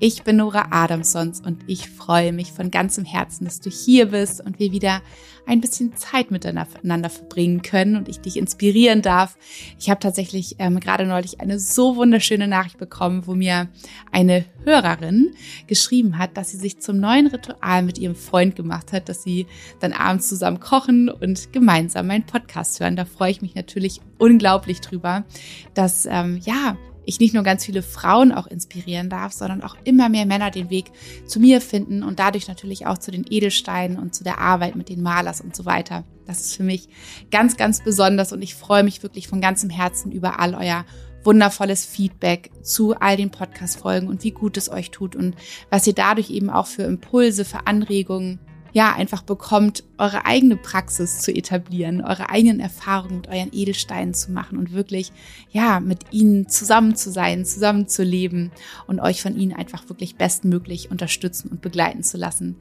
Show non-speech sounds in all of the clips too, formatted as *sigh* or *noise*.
Ich bin Nora Adamsons und ich freue mich von ganzem Herzen, dass du hier bist und wir wieder ein bisschen Zeit miteinander verbringen können und ich dich inspirieren darf. Ich habe tatsächlich ähm, gerade neulich eine so wunderschöne Nachricht bekommen, wo mir eine Hörerin geschrieben hat, dass sie sich zum neuen Ritual mit ihrem Freund gemacht hat, dass sie dann abends zusammen kochen und gemeinsam meinen Podcast hören. Da freue ich mich natürlich unglaublich drüber, dass ähm, ja ich nicht nur ganz viele Frauen auch inspirieren darf, sondern auch immer mehr Männer den Weg zu mir finden und dadurch natürlich auch zu den Edelsteinen und zu der Arbeit mit den Malers und so weiter. Das ist für mich ganz, ganz besonders und ich freue mich wirklich von ganzem Herzen über all euer wundervolles Feedback zu all den Podcast-Folgen und wie gut es euch tut und was ihr dadurch eben auch für Impulse, für Anregungen ja, einfach bekommt, eure eigene Praxis zu etablieren, eure eigenen Erfahrungen mit euren Edelsteinen zu machen und wirklich, ja, mit ihnen zusammen zu sein, zusammen zu leben und euch von ihnen einfach wirklich bestmöglich unterstützen und begleiten zu lassen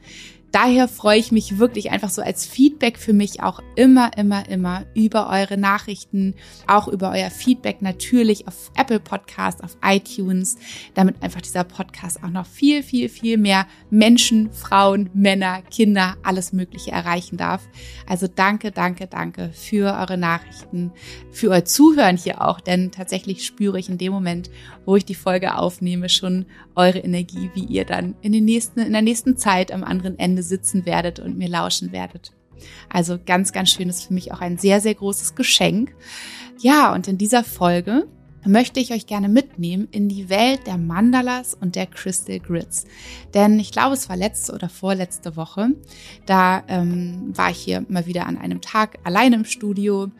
daher freue ich mich wirklich einfach so als Feedback für mich auch immer, immer, immer über eure Nachrichten, auch über euer Feedback natürlich auf Apple Podcast, auf iTunes, damit einfach dieser Podcast auch noch viel, viel, viel mehr Menschen, Frauen, Männer, Kinder, alles Mögliche erreichen darf. Also danke, danke, danke für eure Nachrichten, für euer Zuhören hier auch, denn tatsächlich spüre ich in dem Moment, wo ich die Folge aufnehme, schon eure Energie, wie ihr dann in den nächsten, in der nächsten Zeit am anderen Ende sitzen werdet und mir lauschen werdet. Also ganz, ganz schön ist für mich auch ein sehr, sehr großes Geschenk. Ja, und in dieser Folge möchte ich euch gerne mitnehmen in die Welt der Mandalas und der Crystal Grids. Denn ich glaube, es war letzte oder vorletzte Woche. Da ähm, war ich hier mal wieder an einem Tag allein im Studio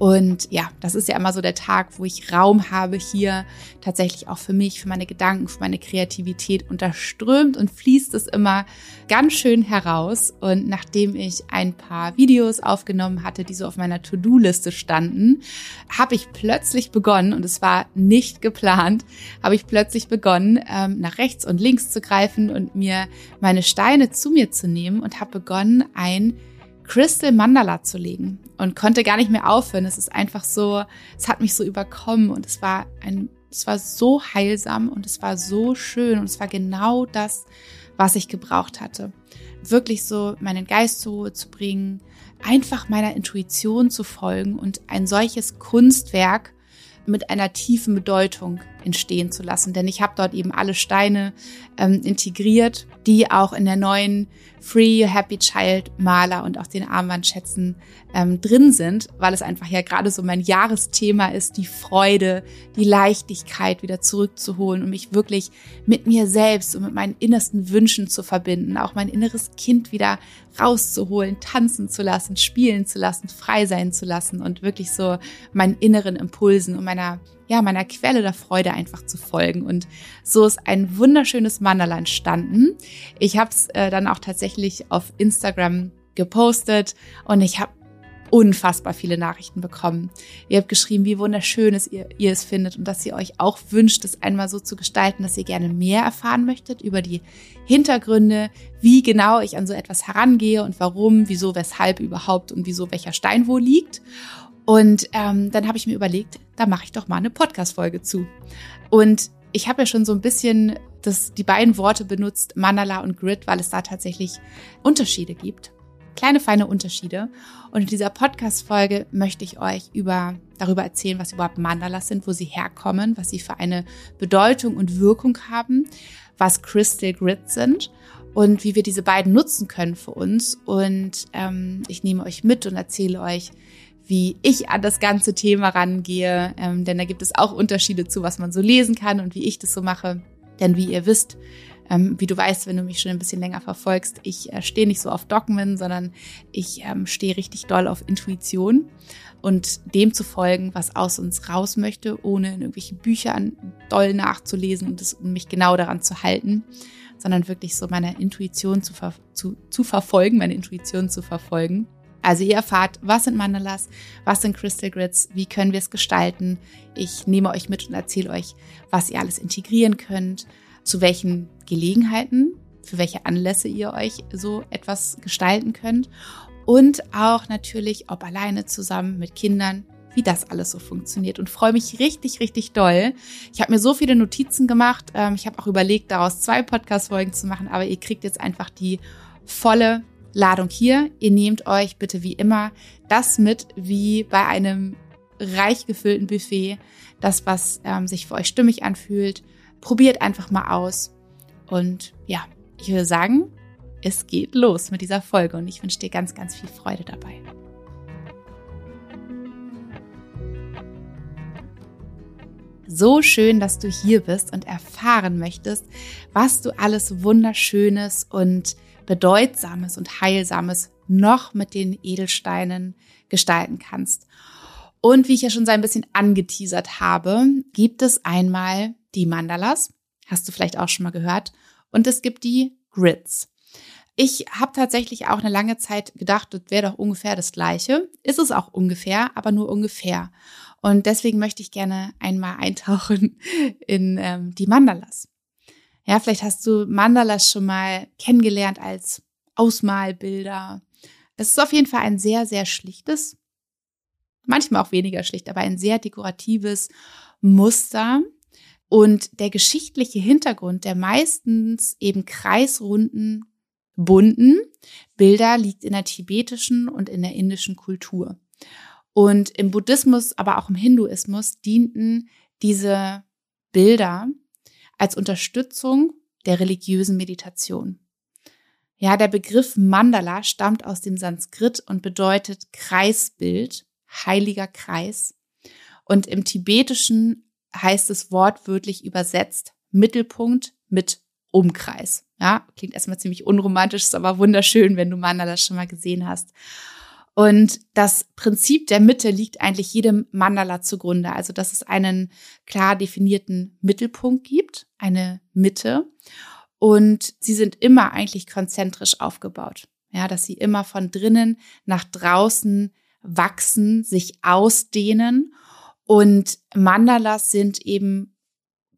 und ja, das ist ja immer so der Tag, wo ich Raum habe hier tatsächlich auch für mich, für meine Gedanken, für meine Kreativität. Und da strömt und fließt es immer ganz schön heraus. Und nachdem ich ein paar Videos aufgenommen hatte, die so auf meiner To-Do-Liste standen, habe ich plötzlich begonnen, und es war nicht geplant, habe ich plötzlich begonnen, ähm, nach rechts und links zu greifen und mir meine Steine zu mir zu nehmen und habe begonnen, ein Crystal Mandala zu legen und konnte gar nicht mehr aufhören. Es ist einfach so, es hat mich so überkommen und es war ein, es war so heilsam und es war so schön und es war genau das, was ich gebraucht hatte. Wirklich so meinen Geist zur Ruhe zu bringen, einfach meiner Intuition zu folgen und ein solches Kunstwerk mit einer tiefen Bedeutung entstehen zu lassen. Denn ich habe dort eben alle Steine ähm, integriert, die auch in der neuen Free Happy Child Maler und auch den Armbandschätzen ähm, drin sind, weil es einfach ja gerade so mein Jahresthema ist, die Freude, die Leichtigkeit wieder zurückzuholen und mich wirklich mit mir selbst und mit meinen innersten Wünschen zu verbinden, auch mein inneres Kind wieder rauszuholen, tanzen zu lassen, spielen zu lassen, frei sein zu lassen und wirklich so meinen inneren Impulsen und meiner ja, meiner Quelle der Freude einfach zu folgen. Und so ist ein wunderschönes Mandala entstanden. Ich habe es äh, dann auch tatsächlich auf Instagram gepostet und ich habe unfassbar viele Nachrichten bekommen. Ihr habt geschrieben, wie wunderschön es ihr, ihr es findet und dass ihr euch auch wünscht, es einmal so zu gestalten, dass ihr gerne mehr erfahren möchtet über die Hintergründe, wie genau ich an so etwas herangehe und warum, wieso, weshalb überhaupt und wieso welcher Stein wo liegt. Und ähm, dann habe ich mir überlegt, da mache ich doch mal eine Podcast-Folge zu. Und ich habe ja schon so ein bisschen das, die beiden Worte benutzt, Mandala und Grid, weil es da tatsächlich Unterschiede gibt. Kleine, feine Unterschiede. Und in dieser Podcast-Folge möchte ich euch über, darüber erzählen, was überhaupt Mandalas sind, wo sie herkommen, was sie für eine Bedeutung und Wirkung haben, was Crystal Grid sind und wie wir diese beiden nutzen können für uns. Und ähm, ich nehme euch mit und erzähle euch, wie ich an das ganze Thema rangehe, ähm, denn da gibt es auch Unterschiede zu, was man so lesen kann und wie ich das so mache. Denn wie ihr wisst, ähm, wie du weißt, wenn du mich schon ein bisschen länger verfolgst, ich äh, stehe nicht so auf Dogmen, sondern ich ähm, stehe richtig doll auf Intuition und dem zu folgen, was aus uns raus möchte, ohne in irgendwelchen Büchern doll nachzulesen und, das, und mich genau daran zu halten, sondern wirklich so meiner Intuition zu, ver zu, zu verfolgen, meine Intuition zu verfolgen. Also ihr erfahrt, was sind Mandalas, was sind Crystal Grids, wie können wir es gestalten. Ich nehme euch mit und erzähle euch, was ihr alles integrieren könnt, zu welchen Gelegenheiten für welche Anlässe ihr euch so etwas gestalten könnt. Und auch natürlich, ob alleine zusammen mit Kindern, wie das alles so funktioniert und freue mich richtig, richtig doll. Ich habe mir so viele Notizen gemacht. Ähm, ich habe auch überlegt, daraus zwei Podcast-Folgen zu machen, aber ihr kriegt jetzt einfach die volle Ladung hier. Ihr nehmt euch bitte wie immer das mit, wie bei einem reich gefüllten Buffet, das, was ähm, sich für euch stimmig anfühlt. Probiert einfach mal aus. Und ja, ich würde sagen, es geht los mit dieser Folge und ich wünsche dir ganz, ganz viel Freude dabei. So schön, dass du hier bist und erfahren möchtest, was du alles Wunderschönes und Bedeutsames und Heilsames noch mit den Edelsteinen gestalten kannst. Und wie ich ja schon so ein bisschen angeteasert habe, gibt es einmal die Mandalas, hast du vielleicht auch schon mal gehört, und es gibt die Grids. Ich habe tatsächlich auch eine lange Zeit gedacht, das wäre doch ungefähr das gleiche. Ist es auch ungefähr, aber nur ungefähr. Und deswegen möchte ich gerne einmal eintauchen in ähm, die Mandalas. Ja, vielleicht hast du Mandalas schon mal kennengelernt als Ausmalbilder. Es ist auf jeden Fall ein sehr, sehr schlichtes, manchmal auch weniger schlicht, aber ein sehr dekoratives Muster. Und der geschichtliche Hintergrund der meistens eben kreisrunden, bunten Bilder liegt in der tibetischen und in der indischen Kultur. Und im Buddhismus, aber auch im Hinduismus dienten diese Bilder als Unterstützung der religiösen Meditation. Ja, der Begriff Mandala stammt aus dem Sanskrit und bedeutet Kreisbild, heiliger Kreis. Und im Tibetischen heißt es wortwörtlich übersetzt Mittelpunkt mit Umkreis. Ja, klingt erstmal ziemlich unromantisch, ist aber wunderschön, wenn du Mandala schon mal gesehen hast. Und das Prinzip der Mitte liegt eigentlich jedem Mandala zugrunde. Also, dass es einen klar definierten Mittelpunkt gibt, eine Mitte. Und sie sind immer eigentlich konzentrisch aufgebaut. Ja, dass sie immer von drinnen nach draußen wachsen, sich ausdehnen. Und Mandalas sind eben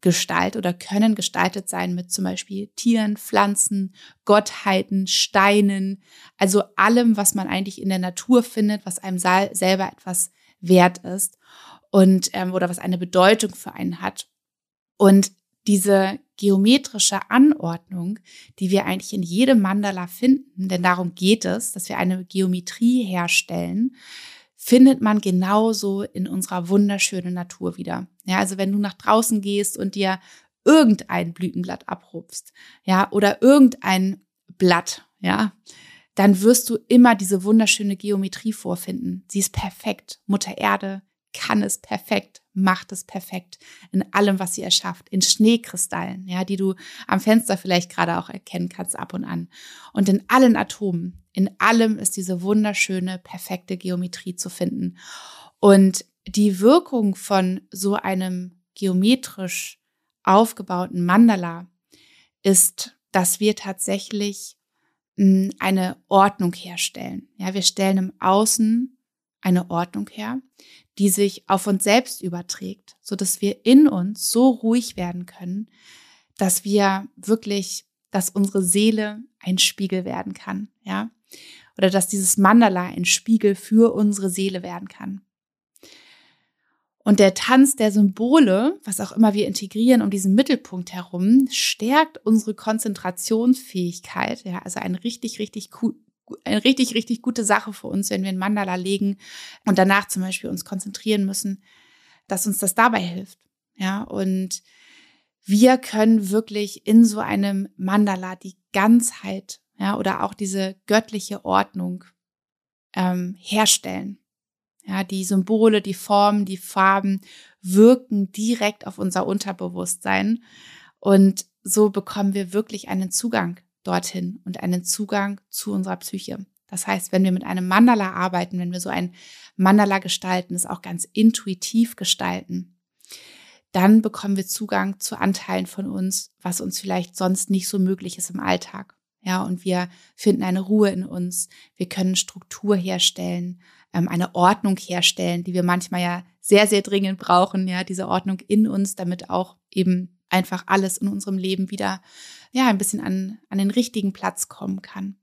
Gestalt oder können gestaltet sein mit zum Beispiel Tieren, Pflanzen, Gottheiten, Steinen, also allem, was man eigentlich in der Natur findet, was einem selber etwas wert ist und ähm, oder was eine Bedeutung für einen hat. Und diese geometrische Anordnung, die wir eigentlich in jedem Mandala finden, denn darum geht es, dass wir eine Geometrie herstellen, findet man genauso in unserer wunderschönen Natur wieder. Ja, also wenn du nach draußen gehst und dir irgendein Blütenblatt abrupfst, ja, oder irgendein Blatt, ja, dann wirst du immer diese wunderschöne Geometrie vorfinden. Sie ist perfekt. Mutter Erde kann es perfekt, macht es perfekt in allem, was sie erschafft, in Schneekristallen, ja, die du am Fenster vielleicht gerade auch erkennen kannst ab und an. Und in allen Atomen, in allem ist diese wunderschöne, perfekte Geometrie zu finden. Und die Wirkung von so einem geometrisch aufgebauten Mandala ist, dass wir tatsächlich hm, eine Ordnung herstellen. Ja, wir stellen im Außen eine Ordnung her, die sich auf uns selbst überträgt, so dass wir in uns so ruhig werden können, dass wir wirklich, dass unsere Seele ein Spiegel werden kann, ja oder dass dieses Mandala ein Spiegel für unsere Seele werden kann. Und der Tanz der Symbole, was auch immer wir integrieren um diesen Mittelpunkt herum, stärkt unsere Konzentrationsfähigkeit. Ja, also eine richtig, richtig eine richtig, richtig gute Sache für uns, wenn wir ein Mandala legen und danach zum Beispiel uns konzentrieren müssen, dass uns das dabei hilft. Ja, und wir können wirklich in so einem Mandala die Ganzheit ja, oder auch diese göttliche Ordnung ähm, herstellen. Ja, die Symbole, die Formen, die Farben wirken direkt auf unser Unterbewusstsein und so bekommen wir wirklich einen Zugang dorthin und einen Zugang zu unserer Psyche. Das heißt, wenn wir mit einem Mandala arbeiten, wenn wir so ein Mandala gestalten, es auch ganz intuitiv gestalten, dann bekommen wir Zugang zu Anteilen von uns, was uns vielleicht sonst nicht so möglich ist im Alltag. Ja, und wir finden eine Ruhe in uns. Wir können Struktur herstellen, ähm, eine Ordnung herstellen, die wir manchmal ja sehr, sehr dringend brauchen. Ja, diese Ordnung in uns, damit auch eben einfach alles in unserem Leben wieder, ja, ein bisschen an, an den richtigen Platz kommen kann.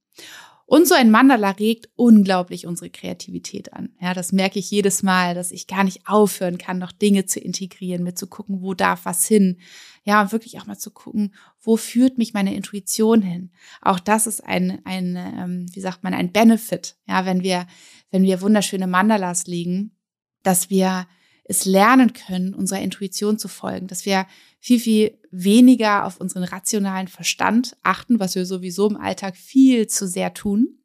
Und so ein Mandala regt unglaublich unsere Kreativität an. Ja, das merke ich jedes Mal, dass ich gar nicht aufhören kann, noch Dinge zu integrieren, mit zu gucken, wo darf was hin. Ja, und wirklich auch mal zu gucken, wo führt mich meine Intuition hin. Auch das ist ein, ein, ähm, wie sagt man, ein Benefit. Ja, wenn wir, wenn wir wunderschöne Mandalas legen, dass wir es lernen können, unserer Intuition zu folgen, dass wir viel, viel weniger auf unseren rationalen Verstand achten, was wir sowieso im Alltag viel zu sehr tun,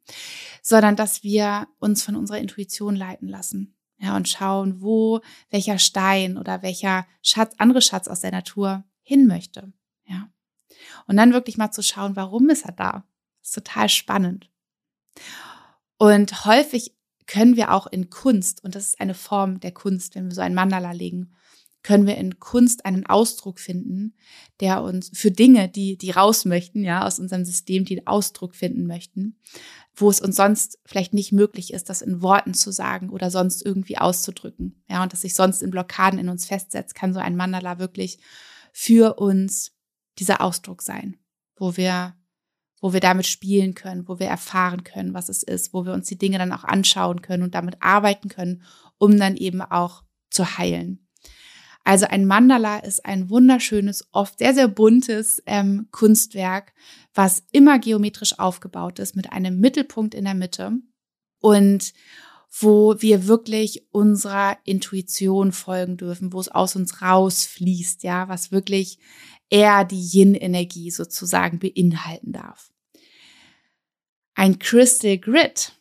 sondern dass wir uns von unserer Intuition leiten lassen. Ja, und schauen, wo welcher Stein oder welcher Schatz, andere Schatz aus der Natur hin möchte. Ja. Und dann wirklich mal zu schauen, warum ist er da? Das ist total spannend. Und häufig können wir auch in Kunst, und das ist eine Form der Kunst, wenn wir so ein Mandala legen, können wir in Kunst einen Ausdruck finden, der uns für Dinge, die, die raus möchten, ja, aus unserem System, die einen Ausdruck finden möchten, wo es uns sonst vielleicht nicht möglich ist, das in Worten zu sagen oder sonst irgendwie auszudrücken, ja, und das sich sonst in Blockaden in uns festsetzt, kann so ein Mandala wirklich für uns dieser Ausdruck sein, wo wir wo wir damit spielen können, wo wir erfahren können, was es ist, wo wir uns die Dinge dann auch anschauen können und damit arbeiten können, um dann eben auch zu heilen. Also ein Mandala ist ein wunderschönes, oft sehr, sehr buntes ähm, Kunstwerk, was immer geometrisch aufgebaut ist, mit einem Mittelpunkt in der Mitte und wo wir wirklich unserer Intuition folgen dürfen, wo es aus uns rausfließt, ja, was wirklich eher die Yin-Energie sozusagen beinhalten darf. Ein Crystal Grid,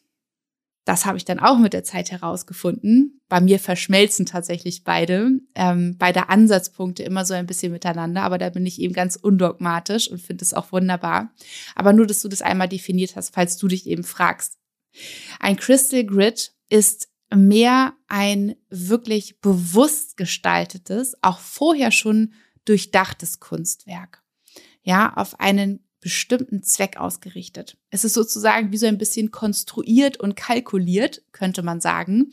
das habe ich dann auch mit der Zeit herausgefunden. Bei mir verschmelzen tatsächlich beide, ähm, beide Ansatzpunkte immer so ein bisschen miteinander, aber da bin ich eben ganz undogmatisch und finde es auch wunderbar. Aber nur, dass du das einmal definiert hast, falls du dich eben fragst. Ein Crystal Grid ist mehr ein wirklich bewusst gestaltetes, auch vorher schon durchdachtes Kunstwerk. Ja, auf einen bestimmten Zweck ausgerichtet. Es ist sozusagen wie so ein bisschen konstruiert und kalkuliert, könnte man sagen.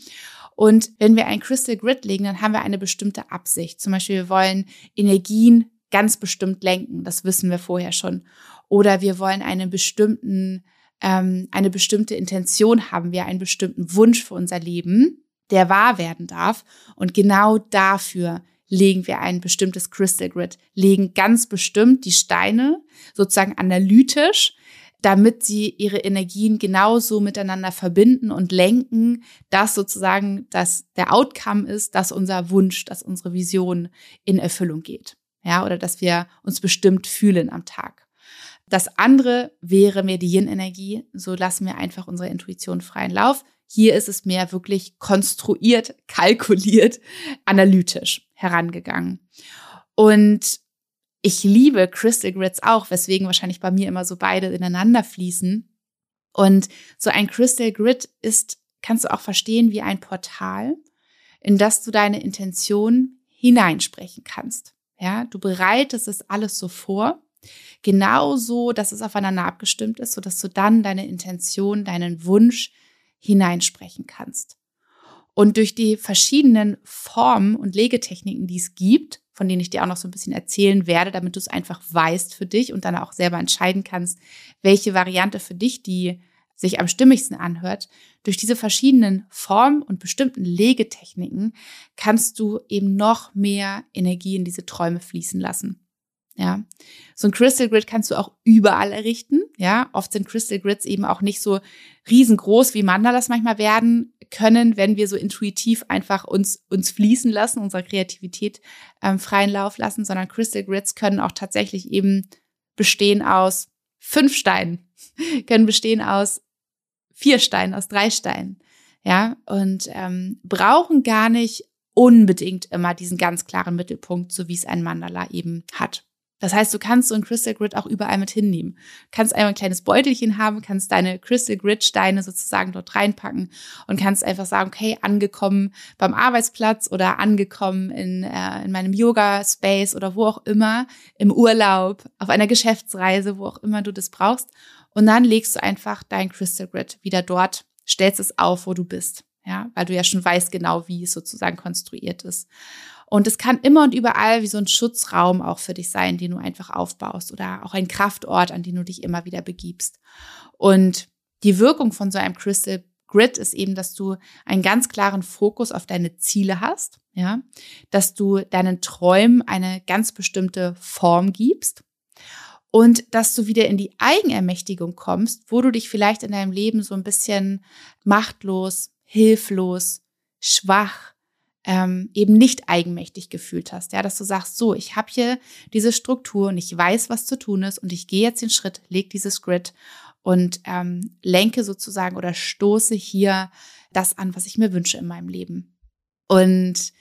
Und wenn wir ein Crystal Grid legen, dann haben wir eine bestimmte Absicht. Zum Beispiel, wir wollen Energien ganz bestimmt lenken. Das wissen wir vorher schon. Oder wir wollen einen bestimmten, ähm, eine bestimmte Intention haben, wir einen bestimmten Wunsch für unser Leben, der wahr werden darf. Und genau dafür legen wir ein bestimmtes Crystal Grid, legen ganz bestimmt die Steine sozusagen analytisch, damit sie ihre Energien genauso miteinander verbinden und lenken, dass sozusagen dass der Outcome ist, dass unser Wunsch, dass unsere Vision in Erfüllung geht. Ja, oder dass wir uns bestimmt fühlen am Tag. Das andere wäre mehr die Yin-Energie. So lassen wir einfach unsere Intuition freien Lauf. Hier ist es mehr wirklich konstruiert, kalkuliert, analytisch herangegangen. Und ich liebe Crystal Grids auch, weswegen wahrscheinlich bei mir immer so beide ineinander fließen. Und so ein Crystal Grid ist, kannst du auch verstehen, wie ein Portal, in das du deine Intention hineinsprechen kannst. Ja, du bereitest es alles so vor, genauso, dass es aufeinander abgestimmt ist, sodass du dann deine Intention, deinen Wunsch hineinsprechen kannst. Und durch die verschiedenen Formen und Legetechniken, die es gibt, von denen ich dir auch noch so ein bisschen erzählen werde, damit du es einfach weißt für dich und dann auch selber entscheiden kannst, welche Variante für dich die sich am stimmigsten anhört. Durch diese verschiedenen Formen und bestimmten Legetechniken kannst du eben noch mehr Energie in diese Träume fließen lassen. Ja, so ein Crystal Grid kannst du auch überall errichten. Ja, oft sind Crystal Grids eben auch nicht so riesengroß, wie Mandalas manchmal werden können, wenn wir so intuitiv einfach uns, uns fließen lassen, unsere Kreativität ähm, freien Lauf lassen, sondern Crystal Grids können auch tatsächlich eben bestehen aus fünf Steinen, *laughs* können bestehen aus vier Steinen, aus drei Steinen. Ja, und ähm, brauchen gar nicht unbedingt immer diesen ganz klaren Mittelpunkt, so wie es ein Mandala eben hat. Das heißt, du kannst so ein Crystal Grid auch überall mit hinnehmen. Kannst einmal ein kleines Beutelchen haben, kannst deine Crystal Grid Steine sozusagen dort reinpacken und kannst einfach sagen, okay, angekommen beim Arbeitsplatz oder angekommen in, äh, in meinem Yoga Space oder wo auch immer, im Urlaub, auf einer Geschäftsreise, wo auch immer du das brauchst. Und dann legst du einfach dein Crystal Grid wieder dort, stellst es auf, wo du bist. Ja, weil du ja schon weißt genau, wie es sozusagen konstruiert ist. Und es kann immer und überall wie so ein Schutzraum auch für dich sein, den du einfach aufbaust oder auch ein Kraftort, an den du dich immer wieder begibst. Und die Wirkung von so einem Crystal Grid ist eben, dass du einen ganz klaren Fokus auf deine Ziele hast, ja, dass du deinen Träumen eine ganz bestimmte Form gibst und dass du wieder in die Eigenermächtigung kommst, wo du dich vielleicht in deinem Leben so ein bisschen machtlos, hilflos, schwach, ähm, eben nicht eigenmächtig gefühlt hast. Ja, dass du sagst, so, ich habe hier diese Struktur und ich weiß, was zu tun ist und ich gehe jetzt den Schritt, leg dieses Grid und ähm, lenke sozusagen oder stoße hier das an, was ich mir wünsche in meinem Leben. Und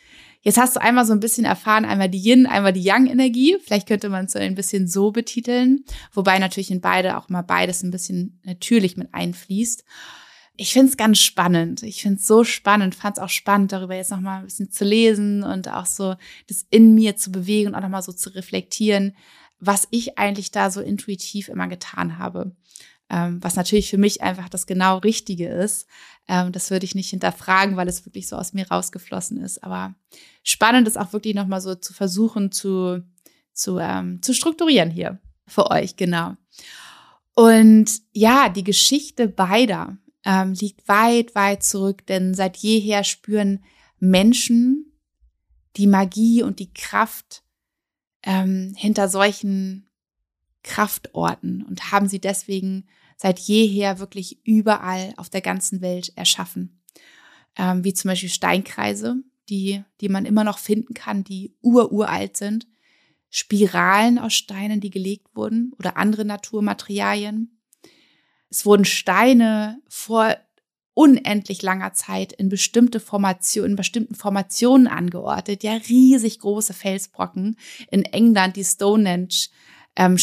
jetzt hast du einmal so ein bisschen erfahren, einmal die Yin, einmal die Yang-Energie. Vielleicht könnte man es so ein bisschen so betiteln, wobei natürlich in beide auch mal beides ein bisschen natürlich mit einfließt. Ich finde es ganz spannend. Ich finde es so spannend, fand es auch spannend, darüber jetzt nochmal ein bisschen zu lesen und auch so das in mir zu bewegen und auch nochmal so zu reflektieren, was ich eigentlich da so intuitiv immer getan habe ähm, was natürlich für mich einfach das genau Richtige ist. Ähm, das würde ich nicht hinterfragen, weil es wirklich so aus mir rausgeflossen ist. Aber spannend ist auch wirklich nochmal so zu versuchen zu, zu, ähm, zu strukturieren hier für euch, genau. Und ja, die Geschichte beider ähm, liegt weit, weit zurück, denn seit jeher spüren Menschen die Magie und die Kraft ähm, hinter solchen Kraftorten und haben sie deswegen seit jeher wirklich überall auf der ganzen Welt erschaffen. Ähm, wie zum Beispiel Steinkreise, die, die man immer noch finden kann, die ururalt sind. Spiralen aus Steinen, die gelegt wurden oder andere Naturmaterialien. Es wurden Steine vor unendlich langer Zeit in bestimmte Formationen, in bestimmten Formationen angeordnet. Ja, riesig große Felsbrocken. In England die Stonehenge ähm,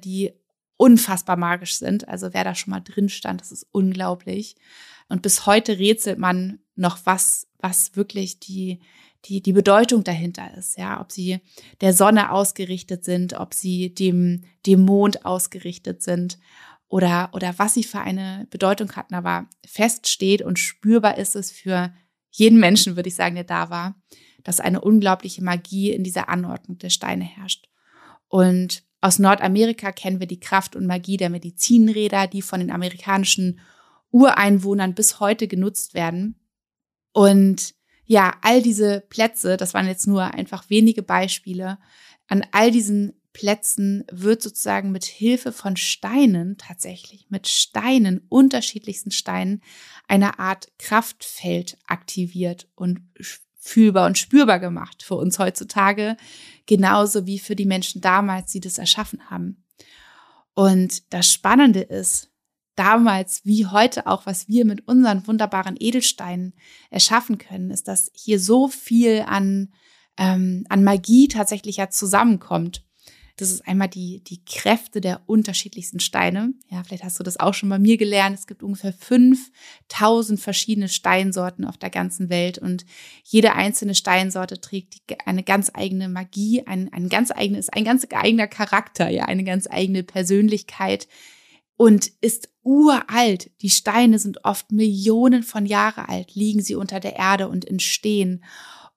die unfassbar magisch sind. Also wer da schon mal drin stand, das ist unglaublich. Und bis heute rätselt man noch, was, was wirklich die, die, die Bedeutung dahinter ist. Ja, ob sie der Sonne ausgerichtet sind, ob sie dem, dem Mond ausgerichtet sind oder, oder was sie für eine Bedeutung hatten. Aber fest steht und spürbar ist es für jeden Menschen, würde ich sagen, der da war, dass eine unglaubliche Magie in dieser Anordnung der Steine herrscht. Und aus Nordamerika kennen wir die Kraft und Magie der Medizinräder, die von den amerikanischen Ureinwohnern bis heute genutzt werden. Und ja, all diese Plätze, das waren jetzt nur einfach wenige Beispiele, an all diesen Plätzen wird sozusagen mit Hilfe von Steinen tatsächlich, mit Steinen, unterschiedlichsten Steinen, eine Art Kraftfeld aktiviert und fühlbar und spürbar gemacht für uns heutzutage, genauso wie für die Menschen damals, die das erschaffen haben. Und das Spannende ist, damals wie heute auch, was wir mit unseren wunderbaren Edelsteinen erschaffen können, ist, dass hier so viel an, ähm, an Magie tatsächlich ja zusammenkommt. Das ist einmal die, die Kräfte der unterschiedlichsten Steine. Ja, vielleicht hast du das auch schon bei mir gelernt. Es gibt ungefähr 5000 verschiedene Steinsorten auf der ganzen Welt und jede einzelne Steinsorte trägt eine ganz eigene Magie, ein, ein ganz eigenes, ein ganz eigener Charakter, ja, eine ganz eigene Persönlichkeit und ist uralt. Die Steine sind oft Millionen von Jahre alt, liegen sie unter der Erde und entstehen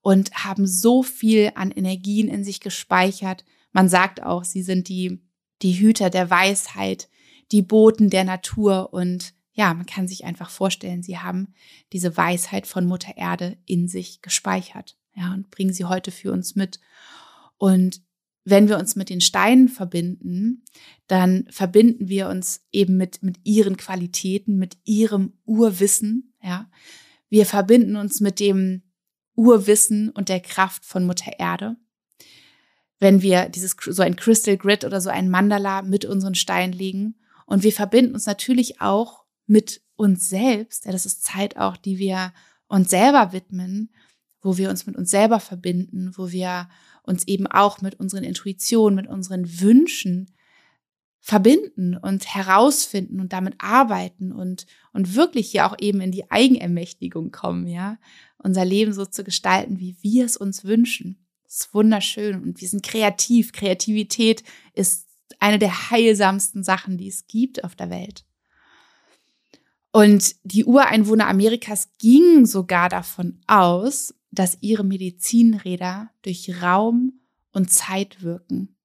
und haben so viel an Energien in sich gespeichert, man sagt auch, sie sind die, die Hüter der Weisheit, die Boten der Natur und ja, man kann sich einfach vorstellen, sie haben diese Weisheit von Mutter Erde in sich gespeichert, ja, und bringen sie heute für uns mit. Und wenn wir uns mit den Steinen verbinden, dann verbinden wir uns eben mit, mit ihren Qualitäten, mit ihrem Urwissen, ja. Wir verbinden uns mit dem Urwissen und der Kraft von Mutter Erde wenn wir dieses so ein Crystal Grid oder so ein Mandala mit unseren Steinen legen. Und wir verbinden uns natürlich auch mit uns selbst. Ja, das ist Zeit auch, die wir uns selber widmen, wo wir uns mit uns selber verbinden, wo wir uns eben auch mit unseren Intuitionen, mit unseren Wünschen verbinden und herausfinden und damit arbeiten und, und wirklich hier auch eben in die Eigenermächtigung kommen, ja, unser Leben so zu gestalten, wie wir es uns wünschen. Ist wunderschön und wir sind kreativ. Kreativität ist eine der heilsamsten Sachen, die es gibt auf der Welt. Und die Ureinwohner Amerikas gingen sogar davon aus, dass ihre Medizinräder durch Raum und Zeit wirken.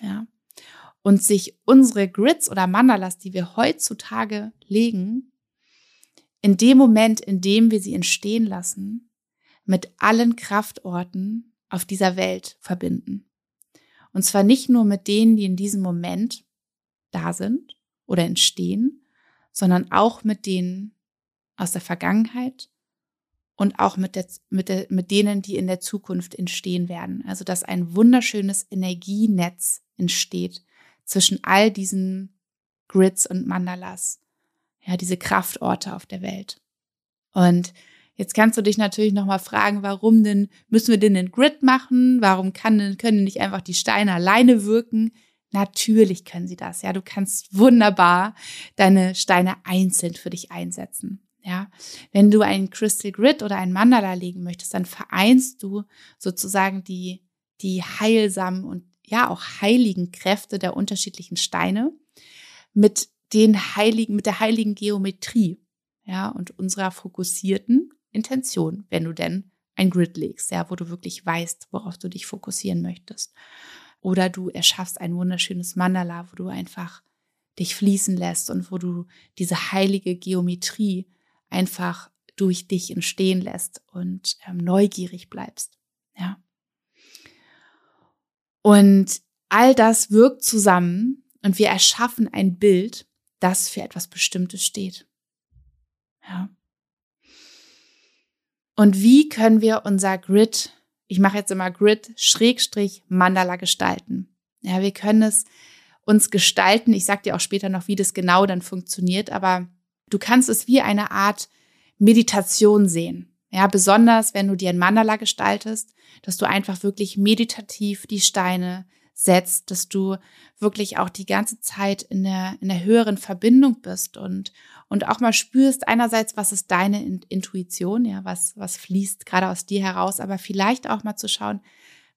Ja. Und sich unsere Grids oder Mandalas, die wir heutzutage legen, in dem Moment, in dem wir sie entstehen lassen, mit allen Kraftorten auf dieser Welt verbinden. Und zwar nicht nur mit denen, die in diesem Moment da sind oder entstehen, sondern auch mit denen aus der Vergangenheit und auch mit, der, mit, der, mit denen, die in der Zukunft entstehen werden. Also dass ein wunderschönes Energienetz entsteht zwischen all diesen Grids und Mandalas, ja, diese Kraftorte auf der Welt. Und Jetzt kannst du dich natürlich nochmal fragen, warum denn, müssen wir denn einen Grid machen? Warum kann, können nicht einfach die Steine alleine wirken? Natürlich können sie das. Ja, du kannst wunderbar deine Steine einzeln für dich einsetzen. Ja, wenn du einen Crystal Grid oder einen Mandala legen möchtest, dann vereinst du sozusagen die, die heilsamen und ja auch heiligen Kräfte der unterschiedlichen Steine mit den heiligen, mit der heiligen Geometrie, ja, und unserer fokussierten Intention, wenn du denn ein Grid legst, ja, wo du wirklich weißt, worauf du dich fokussieren möchtest. Oder du erschaffst ein wunderschönes Mandala, wo du einfach dich fließen lässt und wo du diese heilige Geometrie einfach durch dich entstehen lässt und ähm, neugierig bleibst. Ja. Und all das wirkt zusammen und wir erschaffen ein Bild, das für etwas Bestimmtes steht. Ja. Und wie können wir unser Grid, ich mache jetzt immer Grid, Schrägstrich, Mandala gestalten? Ja, wir können es uns gestalten. Ich sage dir auch später noch, wie das genau dann funktioniert, aber du kannst es wie eine Art Meditation sehen. Ja, besonders wenn du dir ein Mandala gestaltest, dass du einfach wirklich meditativ die Steine setzt, dass du wirklich auch die ganze Zeit in der, in der höheren Verbindung bist und, und auch mal spürst einerseits, was ist deine Intuition, ja, was, was fließt gerade aus dir heraus, aber vielleicht auch mal zu schauen,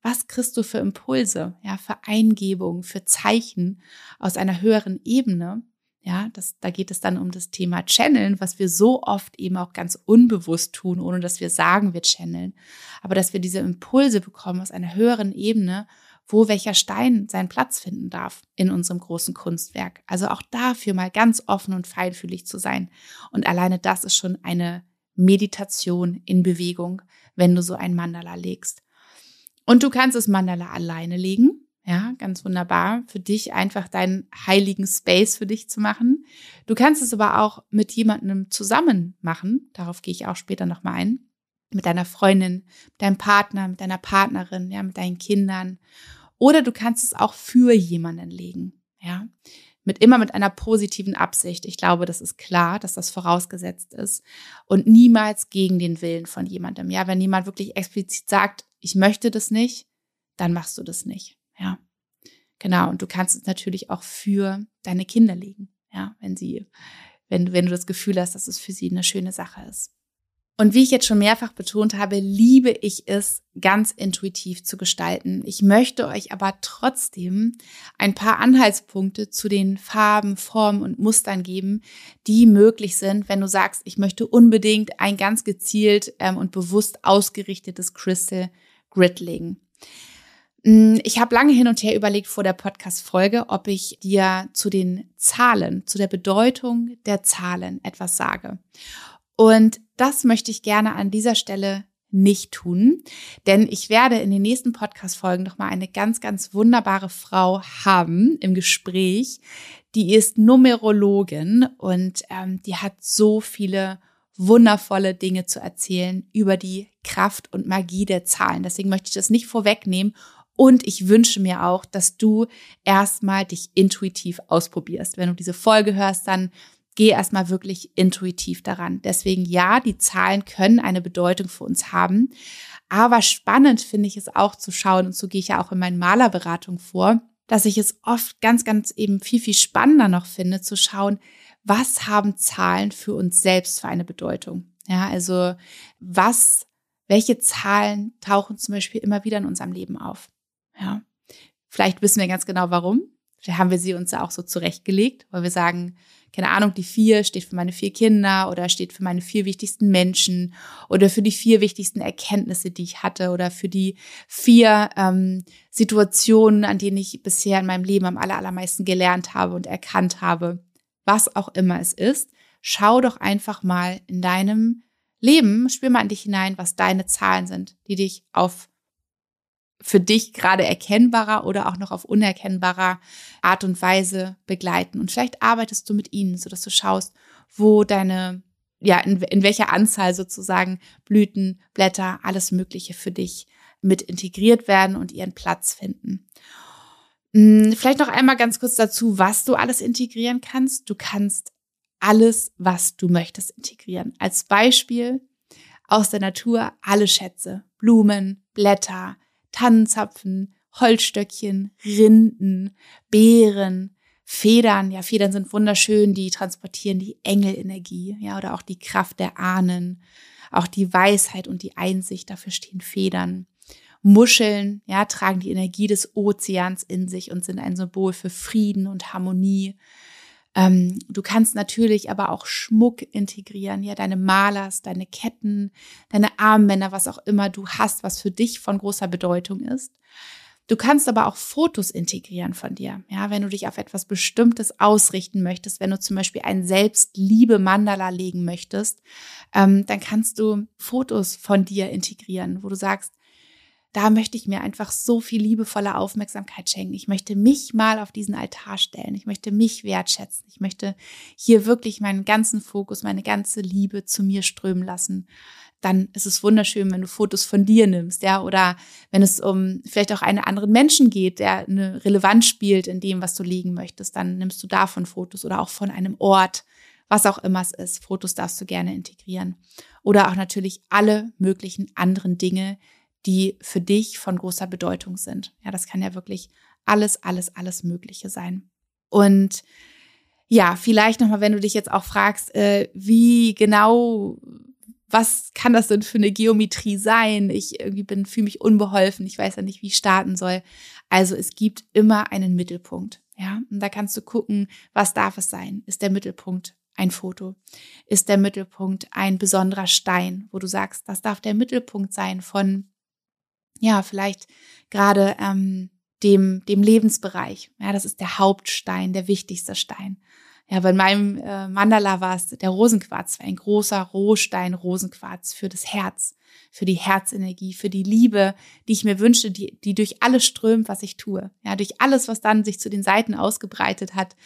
was kriegst du für Impulse, ja, für Eingebungen, für Zeichen aus einer höheren Ebene, ja, das, da geht es dann um das Thema Channeln, was wir so oft eben auch ganz unbewusst tun, ohne dass wir sagen, wir channeln. Aber dass wir diese Impulse bekommen aus einer höheren Ebene wo welcher Stein seinen Platz finden darf in unserem großen Kunstwerk. Also auch dafür mal ganz offen und feinfühlig zu sein. Und alleine das ist schon eine Meditation in Bewegung, wenn du so ein Mandala legst. Und du kannst das Mandala alleine legen. Ja, ganz wunderbar. Für dich einfach deinen heiligen Space für dich zu machen. Du kannst es aber auch mit jemandem zusammen machen. Darauf gehe ich auch später nochmal ein mit deiner Freundin, mit deinem Partner, mit deiner Partnerin, ja, mit deinen Kindern. Oder du kannst es auch für jemanden legen, ja. Mit immer mit einer positiven Absicht. Ich glaube, das ist klar, dass das vorausgesetzt ist und niemals gegen den Willen von jemandem. Ja, wenn jemand wirklich explizit sagt, ich möchte das nicht, dann machst du das nicht, ja. Genau. Und du kannst es natürlich auch für deine Kinder legen, ja, wenn sie, wenn, wenn du das Gefühl hast, dass es für sie eine schöne Sache ist. Und wie ich jetzt schon mehrfach betont habe, liebe ich es, ganz intuitiv zu gestalten. Ich möchte euch aber trotzdem ein paar Anhaltspunkte zu den Farben, Formen und Mustern geben, die möglich sind, wenn du sagst, ich möchte unbedingt ein ganz gezielt ähm, und bewusst ausgerichtetes Crystal Grid legen. Mm, ich habe lange hin und her überlegt vor der Podcast-Folge, ob ich dir zu den Zahlen, zu der Bedeutung der Zahlen etwas sage. Und das möchte ich gerne an dieser Stelle nicht tun, denn ich werde in den nächsten Podcast-Folgen nochmal eine ganz, ganz wunderbare Frau haben im Gespräch. Die ist Numerologin und ähm, die hat so viele wundervolle Dinge zu erzählen über die Kraft und Magie der Zahlen. Deswegen möchte ich das nicht vorwegnehmen und ich wünsche mir auch, dass du erstmal dich intuitiv ausprobierst. Wenn du diese Folge hörst, dann geh erstmal wirklich intuitiv daran. Deswegen ja, die Zahlen können eine Bedeutung für uns haben. Aber spannend finde ich es auch zu schauen, und so gehe ich ja auch in meinen Malerberatung vor, dass ich es oft ganz, ganz eben viel, viel spannender noch finde, zu schauen, was haben Zahlen für uns selbst für eine Bedeutung? Ja, also was, welche Zahlen tauchen zum Beispiel immer wieder in unserem Leben auf? Ja, vielleicht wissen wir ganz genau warum. Vielleicht haben wir sie uns auch so zurechtgelegt, weil wir sagen, keine Ahnung, die vier steht für meine vier Kinder oder steht für meine vier wichtigsten Menschen oder für die vier wichtigsten Erkenntnisse, die ich hatte oder für die vier ähm, Situationen, an denen ich bisher in meinem Leben am allermeisten gelernt habe und erkannt habe. Was auch immer es ist, schau doch einfach mal in deinem Leben, spür mal in dich hinein, was deine Zahlen sind, die dich auf für dich gerade erkennbarer oder auch noch auf unerkennbarer Art und Weise begleiten. Und vielleicht arbeitest du mit ihnen, sodass du schaust, wo deine, ja, in, in welcher Anzahl sozusagen Blüten, Blätter, alles Mögliche für dich mit integriert werden und ihren Platz finden. Hm, vielleicht noch einmal ganz kurz dazu, was du alles integrieren kannst. Du kannst alles, was du möchtest, integrieren. Als Beispiel aus der Natur alle Schätze, Blumen, Blätter, Tannenzapfen, Holzstöckchen, Rinden, Beeren, Federn. Ja, Federn sind wunderschön, die transportieren die Engelenergie, ja, oder auch die Kraft der Ahnen, auch die Weisheit und die Einsicht, dafür stehen Federn. Muscheln, ja, tragen die Energie des Ozeans in sich und sind ein Symbol für Frieden und Harmonie. Ähm, du kannst natürlich aber auch Schmuck integrieren, ja, deine Malers, deine Ketten, deine Armbänder, was auch immer du hast, was für dich von großer Bedeutung ist. Du kannst aber auch Fotos integrieren von dir. Ja, wenn du dich auf etwas Bestimmtes ausrichten möchtest, wenn du zum Beispiel ein Selbstliebe-Mandala legen möchtest, ähm, dann kannst du Fotos von dir integrieren, wo du sagst, da möchte ich mir einfach so viel liebevolle Aufmerksamkeit schenken. Ich möchte mich mal auf diesen Altar stellen. Ich möchte mich wertschätzen. Ich möchte hier wirklich meinen ganzen Fokus, meine ganze Liebe zu mir strömen lassen. Dann ist es wunderschön, wenn du Fotos von dir nimmst, ja, oder wenn es um vielleicht auch einen anderen Menschen geht, der eine Relevanz spielt in dem, was du liegen möchtest, dann nimmst du davon Fotos oder auch von einem Ort, was auch immer es ist. Fotos darfst du gerne integrieren. Oder auch natürlich alle möglichen anderen Dinge, die für dich von großer Bedeutung sind. Ja, das kann ja wirklich alles, alles, alles Mögliche sein. Und ja, vielleicht nochmal, wenn du dich jetzt auch fragst, äh, wie genau, was kann das denn für eine Geometrie sein? Ich irgendwie bin, fühle mich unbeholfen, ich weiß ja nicht, wie ich starten soll. Also es gibt immer einen Mittelpunkt. Ja, und da kannst du gucken, was darf es sein? Ist der Mittelpunkt ein Foto? Ist der Mittelpunkt ein besonderer Stein, wo du sagst, das darf der Mittelpunkt sein von ja, vielleicht gerade ähm, dem, dem Lebensbereich. Ja, das ist der Hauptstein, der wichtigste Stein. Ja, bei meinem äh, Mandala war es der Rosenquarz, ein großer Rohstein Rosenquarz für das Herz, für die Herzenergie, für die Liebe, die ich mir wünsche, die, die durch alles strömt, was ich tue. Ja, durch alles, was dann sich zu den Seiten ausgebreitet hat.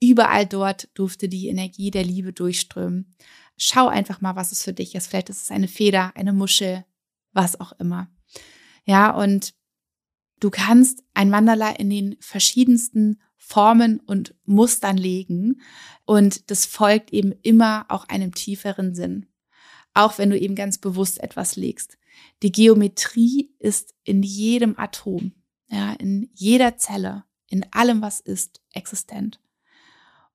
Überall dort durfte die Energie der Liebe durchströmen. Schau einfach mal, was es für dich ist. Vielleicht ist es eine Feder, eine Muschel, was auch immer. Ja, und du kannst ein Mandala in den verschiedensten Formen und Mustern legen und das folgt eben immer auch einem tieferen Sinn. Auch wenn du eben ganz bewusst etwas legst. Die Geometrie ist in jedem Atom, ja, in jeder Zelle, in allem, was ist, existent.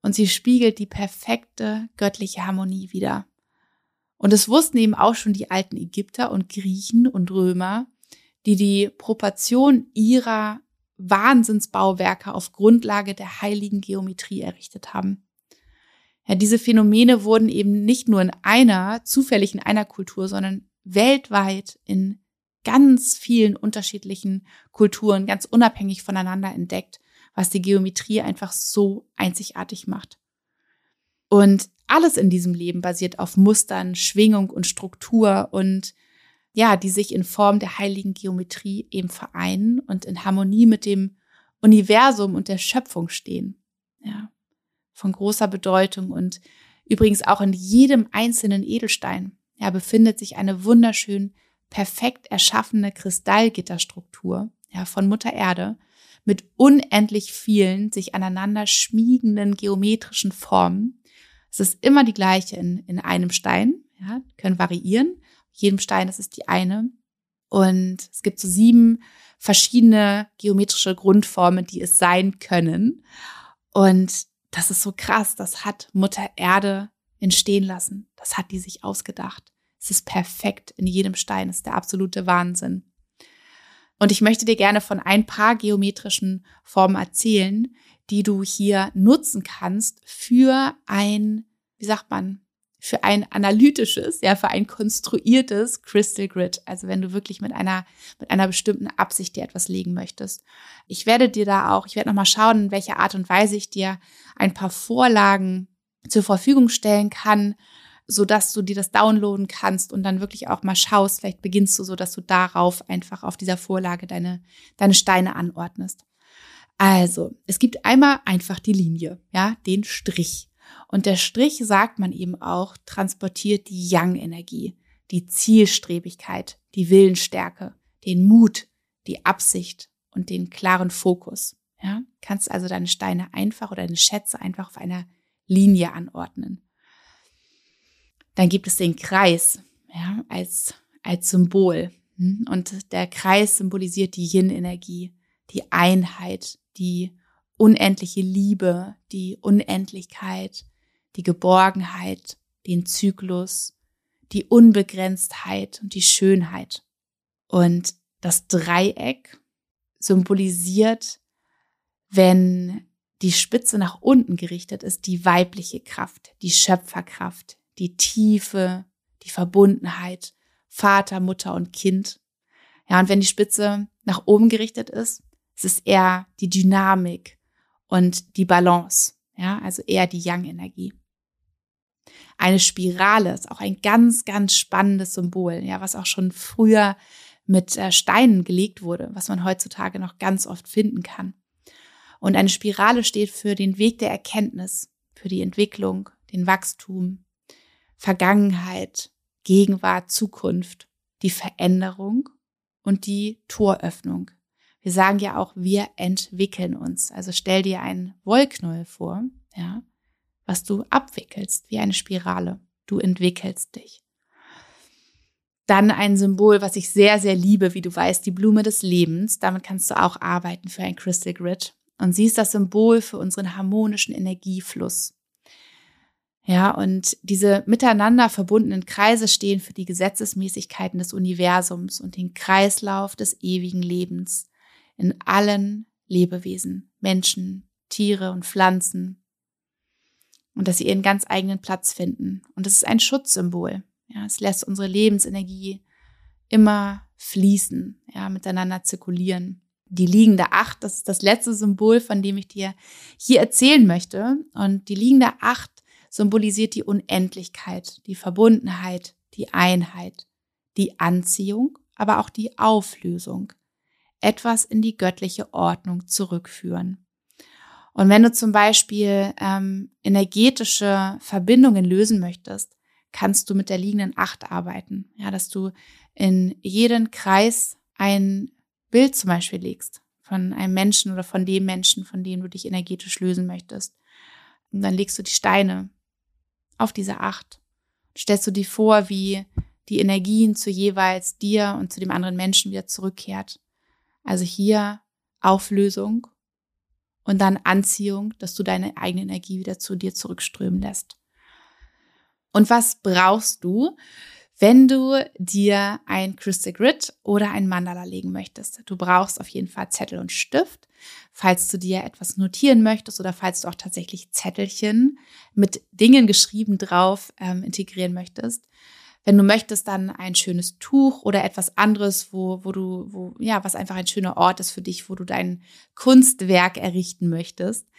Und sie spiegelt die perfekte göttliche Harmonie wider. Und es wussten eben auch schon die alten Ägypter und Griechen und Römer, die die Proportion ihrer Wahnsinnsbauwerke auf Grundlage der heiligen Geometrie errichtet haben. Ja, diese Phänomene wurden eben nicht nur in einer, zufällig in einer Kultur, sondern weltweit in ganz vielen unterschiedlichen Kulturen, ganz unabhängig voneinander entdeckt, was die Geometrie einfach so einzigartig macht. Und alles in diesem Leben basiert auf Mustern, Schwingung und Struktur und ja, die sich in Form der heiligen Geometrie eben vereinen und in Harmonie mit dem Universum und der Schöpfung stehen. Ja, von großer Bedeutung und übrigens auch in jedem einzelnen Edelstein ja, befindet sich eine wunderschön perfekt erschaffene Kristallgitterstruktur ja, von Mutter Erde mit unendlich vielen sich aneinander schmiegenden geometrischen Formen. Es ist immer die gleiche in, in einem Stein, ja, können variieren, jedem Stein, das ist die eine. Und es gibt so sieben verschiedene geometrische Grundformen, die es sein können. Und das ist so krass. Das hat Mutter Erde entstehen lassen. Das hat die sich ausgedacht. Es ist perfekt in jedem Stein. Es ist der absolute Wahnsinn. Und ich möchte dir gerne von ein paar geometrischen Formen erzählen, die du hier nutzen kannst für ein, wie sagt man, für ein analytisches, ja, für ein konstruiertes Crystal Grid. Also wenn du wirklich mit einer, mit einer bestimmten Absicht dir etwas legen möchtest. Ich werde dir da auch, ich werde nochmal schauen, in welcher Art und Weise ich dir ein paar Vorlagen zur Verfügung stellen kann, so dass du dir das downloaden kannst und dann wirklich auch mal schaust. Vielleicht beginnst du so, dass du darauf einfach auf dieser Vorlage deine, deine Steine anordnest. Also, es gibt einmal einfach die Linie, ja, den Strich. Und der Strich, sagt man eben auch, transportiert die Yang-Energie, die Zielstrebigkeit, die Willensstärke, den Mut, die Absicht und den klaren Fokus. Ja, kannst also deine Steine einfach oder deine Schätze einfach auf einer Linie anordnen. Dann gibt es den Kreis, ja, als, als Symbol. Hm? Und der Kreis symbolisiert die Yin-Energie, die Einheit, die unendliche Liebe, die Unendlichkeit, die Geborgenheit, den Zyklus, die Unbegrenztheit und die Schönheit. Und das Dreieck symbolisiert, wenn die Spitze nach unten gerichtet ist, die weibliche Kraft, die Schöpferkraft, die Tiefe, die Verbundenheit, Vater, Mutter und Kind. Ja, und wenn die Spitze nach oben gerichtet ist, ist es eher die Dynamik und die Balance. Ja, also eher die Yang-Energie. Eine Spirale ist auch ein ganz, ganz spannendes Symbol, ja, was auch schon früher mit äh, Steinen gelegt wurde, was man heutzutage noch ganz oft finden kann. Und eine Spirale steht für den Weg der Erkenntnis, für die Entwicklung, den Wachstum, Vergangenheit, Gegenwart, Zukunft, die Veränderung und die Toröffnung. Wir sagen ja auch, wir entwickeln uns. Also stell dir einen Wollknäuel vor, ja, was du abwickelst, wie eine Spirale. Du entwickelst dich. Dann ein Symbol, was ich sehr, sehr liebe, wie du weißt, die Blume des Lebens. Damit kannst du auch arbeiten für ein Crystal Grid. Und sie ist das Symbol für unseren harmonischen Energiefluss. Ja, und diese miteinander verbundenen Kreise stehen für die Gesetzesmäßigkeiten des Universums und den Kreislauf des ewigen Lebens in allen Lebewesen, Menschen, Tiere und Pflanzen, und dass sie ihren ganz eigenen Platz finden. Und das ist ein Schutzsymbol. Ja, es lässt unsere Lebensenergie immer fließen, ja, miteinander zirkulieren. Die liegende Acht, das ist das letzte Symbol, von dem ich dir hier erzählen möchte. Und die liegende Acht symbolisiert die Unendlichkeit, die Verbundenheit, die Einheit, die Anziehung, aber auch die Auflösung. Etwas in die göttliche Ordnung zurückführen. Und wenn du zum Beispiel ähm, energetische Verbindungen lösen möchtest, kannst du mit der liegenden Acht arbeiten. Ja, dass du in jeden Kreis ein Bild zum Beispiel legst von einem Menschen oder von dem Menschen, von dem du dich energetisch lösen möchtest. Und dann legst du die Steine auf diese Acht. Stellst du dir vor, wie die Energien zu jeweils dir und zu dem anderen Menschen wieder zurückkehrt. Also hier Auflösung und dann Anziehung, dass du deine eigene Energie wieder zu dir zurückströmen lässt. Und was brauchst du, wenn du dir ein Crystal Grid oder ein Mandala legen möchtest? Du brauchst auf jeden Fall Zettel und Stift, falls du dir etwas notieren möchtest oder falls du auch tatsächlich Zettelchen mit Dingen geschrieben drauf ähm, integrieren möchtest. Wenn du möchtest, dann ein schönes Tuch oder etwas anderes, wo, wo du, wo, ja, was einfach ein schöner Ort ist für dich, wo du dein Kunstwerk errichten möchtest.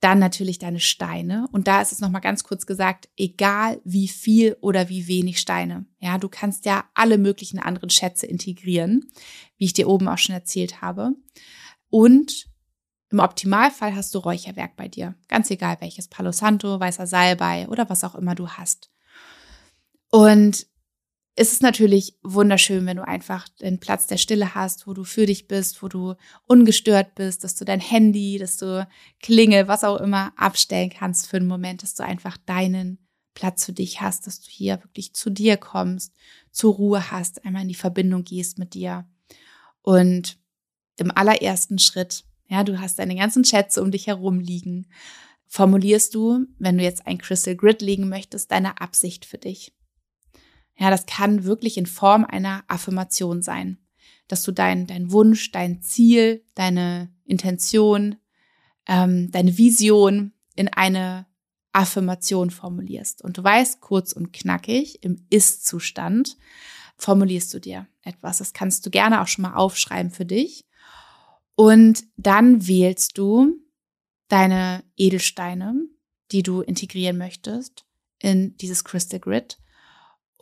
Dann natürlich deine Steine. Und da ist es nochmal ganz kurz gesagt, egal wie viel oder wie wenig Steine. Ja, du kannst ja alle möglichen anderen Schätze integrieren, wie ich dir oben auch schon erzählt habe. Und im Optimalfall hast du Räucherwerk bei dir. Ganz egal welches. Palo Santo, weißer Salbei oder was auch immer du hast. Und es ist natürlich wunderschön, wenn du einfach den Platz der Stille hast, wo du für dich bist, wo du ungestört bist, dass du dein Handy, dass du Klingel, was auch immer abstellen kannst für einen Moment, dass du einfach deinen Platz für dich hast, dass du hier wirklich zu dir kommst, zur Ruhe hast, einmal in die Verbindung gehst mit dir. Und im allerersten Schritt, ja, du hast deine ganzen Schätze um dich herum liegen, formulierst du, wenn du jetzt ein Crystal Grid legen möchtest, deine Absicht für dich. Ja, das kann wirklich in Form einer Affirmation sein, dass du dein, dein Wunsch, dein Ziel, deine Intention ähm, deine Vision in eine Affirmation formulierst. Und du weißt, kurz und knackig, im Ist-Zustand formulierst du dir etwas. Das kannst du gerne auch schon mal aufschreiben für dich. Und dann wählst du deine Edelsteine, die du integrieren möchtest, in dieses Crystal Grid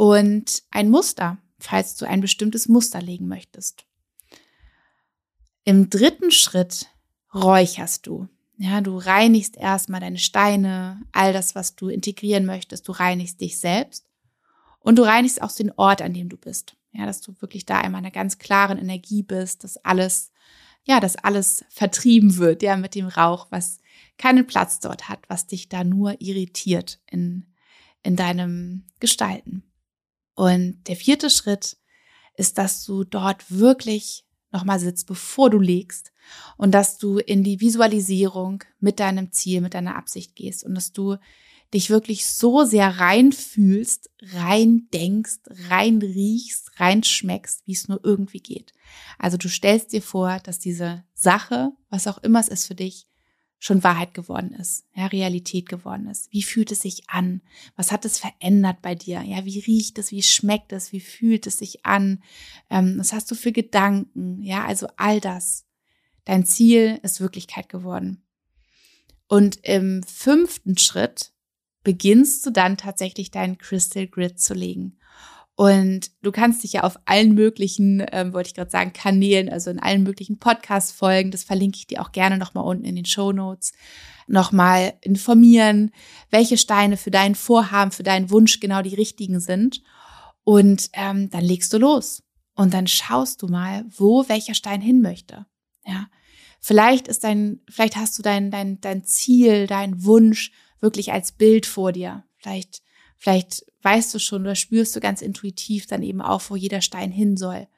und ein Muster, falls du ein bestimmtes Muster legen möchtest. Im dritten Schritt räucherst du. Ja, du reinigst erstmal deine Steine, all das, was du integrieren möchtest. Du reinigst dich selbst und du reinigst auch den Ort, an dem du bist. Ja, dass du wirklich da einmal in einer ganz klaren Energie bist, dass alles, ja, dass alles vertrieben wird, ja, mit dem Rauch, was keinen Platz dort hat, was dich da nur irritiert in, in deinem Gestalten. Und der vierte Schritt ist, dass du dort wirklich nochmal sitzt, bevor du legst und dass du in die Visualisierung mit deinem Ziel, mit deiner Absicht gehst und dass du dich wirklich so sehr reinfühlst, rein denkst, rein riechst, rein schmeckst, wie es nur irgendwie geht. Also du stellst dir vor, dass diese Sache, was auch immer es ist für dich, schon Wahrheit geworden ist, ja, Realität geworden ist. Wie fühlt es sich an? Was hat es verändert bei dir? Ja, wie riecht es? Wie schmeckt es? Wie fühlt es sich an? Ähm, was hast du für Gedanken? Ja, also all das. Dein Ziel ist Wirklichkeit geworden. Und im fünften Schritt beginnst du dann tatsächlich deinen Crystal Grid zu legen. Und du kannst dich ja auf allen möglichen, ähm, wollte ich gerade sagen, Kanälen, also in allen möglichen Podcast-Folgen, das verlinke ich dir auch gerne nochmal unten in den Show Notes, nochmal informieren, welche Steine für dein Vorhaben, für deinen Wunsch genau die richtigen sind. Und ähm, dann legst du los. Und dann schaust du mal, wo welcher Stein hin möchte. Ja. Vielleicht ist dein, vielleicht hast du dein, dein, dein Ziel, dein Wunsch wirklich als Bild vor dir. Vielleicht Vielleicht weißt du schon oder spürst du ganz intuitiv dann eben auch, wo jeder Stein hin soll.